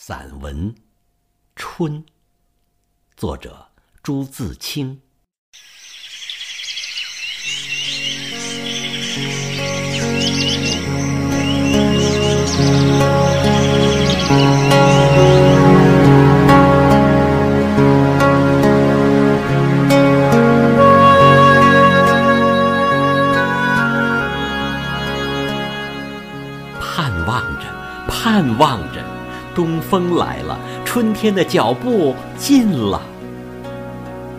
散文《春》，作者朱自清。盼望着，盼望着。东风来了，春天的脚步近了，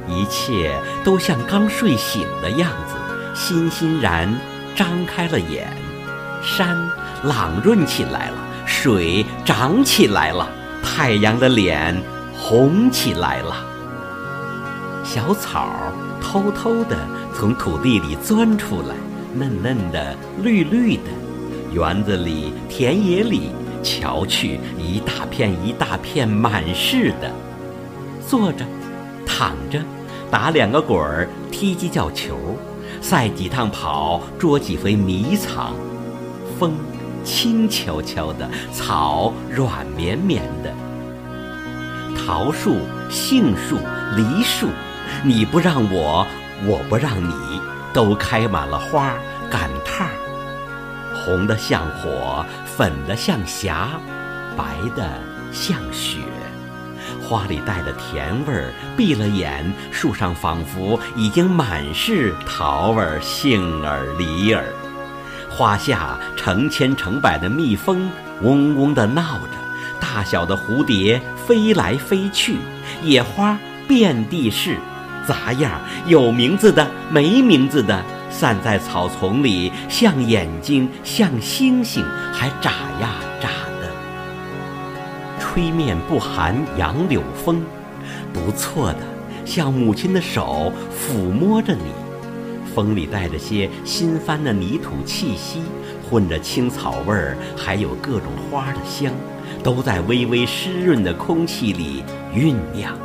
一切都像刚睡醒的样子，欣欣然张开了眼。山朗润起来了，水涨起来了，太阳的脸红起来了。小草偷偷地从土地里钻出来，嫩嫩的，绿绿的。园子里，田野里。瞧去，一大片一大片满是的，坐着，躺着，打两个滚儿，踢几脚球，赛几趟跑，捉几回迷藏。风轻悄悄的，草软绵绵的。桃树、杏树、梨树，你不让我，我不让你，都开满了花，赶趟儿。红的像火，粉的像霞，白的像雪。花里带着甜味儿，闭了眼，树上仿佛已经满是桃儿、杏儿、梨儿。花下成千成百的蜜蜂嗡嗡地闹着，大小的蝴蝶飞来飞去，野花遍地是，杂样有名字的，没名字的。散在草丛里，像眼睛，像星星，还眨呀眨的。吹面不寒杨柳风，不错的，像母亲的手抚摸着你。风里带着些新翻的泥土气息，混着青草味儿，还有各种花的香，都在微微湿润的空气里酝酿。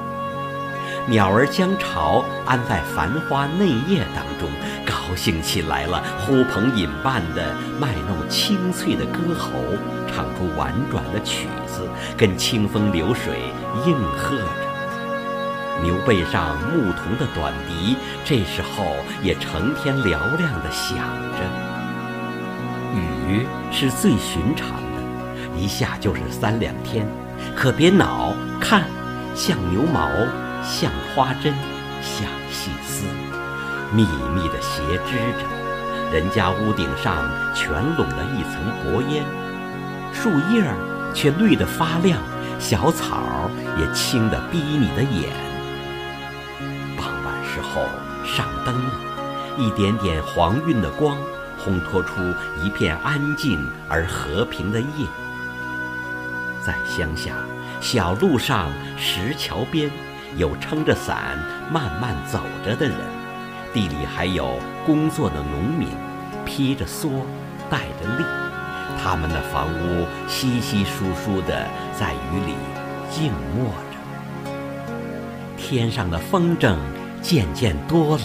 鸟儿将巢安在繁花嫩叶当中，高兴起来了，呼朋引伴的卖弄清脆的歌喉，唱出婉转的曲子，跟清风流水应和着。牛背上牧童的短笛，这时候也成天嘹亮地响着。雨是最寻常的，一下就是三两天，可别恼，看，像牛毛。像花针，像细丝，密密的斜织着。人家屋顶上全拢了一层薄烟，树叶儿却绿得发亮，小草也青得逼你的眼。傍晚时候上灯了，一点点黄晕的光，烘托出一片安静而和平的夜。在乡下，小路上，石桥边。有撑着伞慢慢走着的人，地里还有工作的农民，披着蓑，带着笠，他们的房屋稀稀疏疏的在雨里静默着。天上的风筝渐渐多了，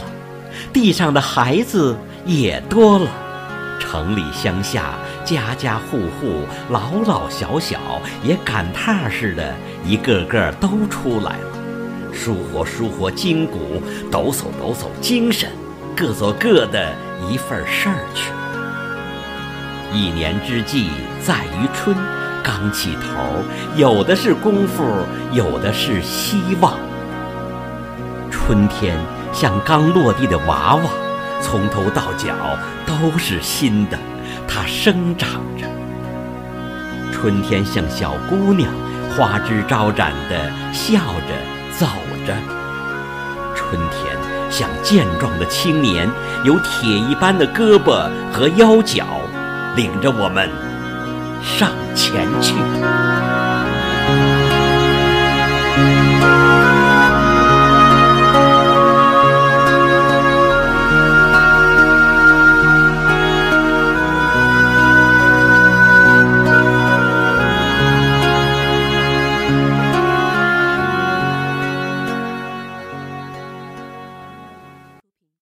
地上的孩子也多了，城里乡下家家户户老老小小也赶趟似的，一个个都出来了。舒活舒活筋骨，抖擞抖擞精神，各做各的一份事儿去。一年之计在于春，刚起头，有的是功夫，有的是希望。春天像刚落地的娃娃，从头到脚都是新的，它生长着。春天像小姑娘，花枝招展的笑着。走着，春天像健壮的青年，有铁一般的胳膊和腰脚，领着我们上前去。